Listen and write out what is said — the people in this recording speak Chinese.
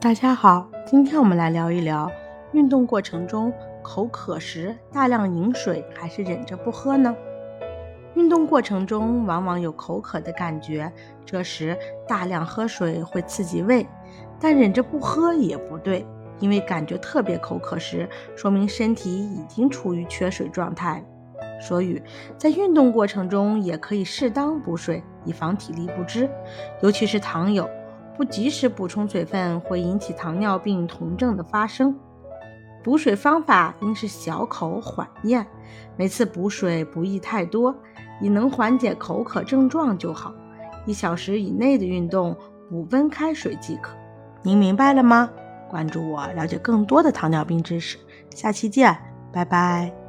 大家好，今天我们来聊一聊，运动过程中口渴时大量饮水还是忍着不喝呢？运动过程中往往有口渴的感觉，这时大量喝水会刺激胃，但忍着不喝也不对，因为感觉特别口渴时，说明身体已经处于缺水状态。所以，在运动过程中也可以适当补水，以防体力不支，尤其是糖友。不及时补充水分会引起糖尿病酮症的发生。补水方法应是小口缓咽，每次补水不宜太多，以能缓解口渴症状就好。一小时以内的运动补温开水即可。您明白了吗？关注我，了解更多的糖尿病知识。下期见，拜拜。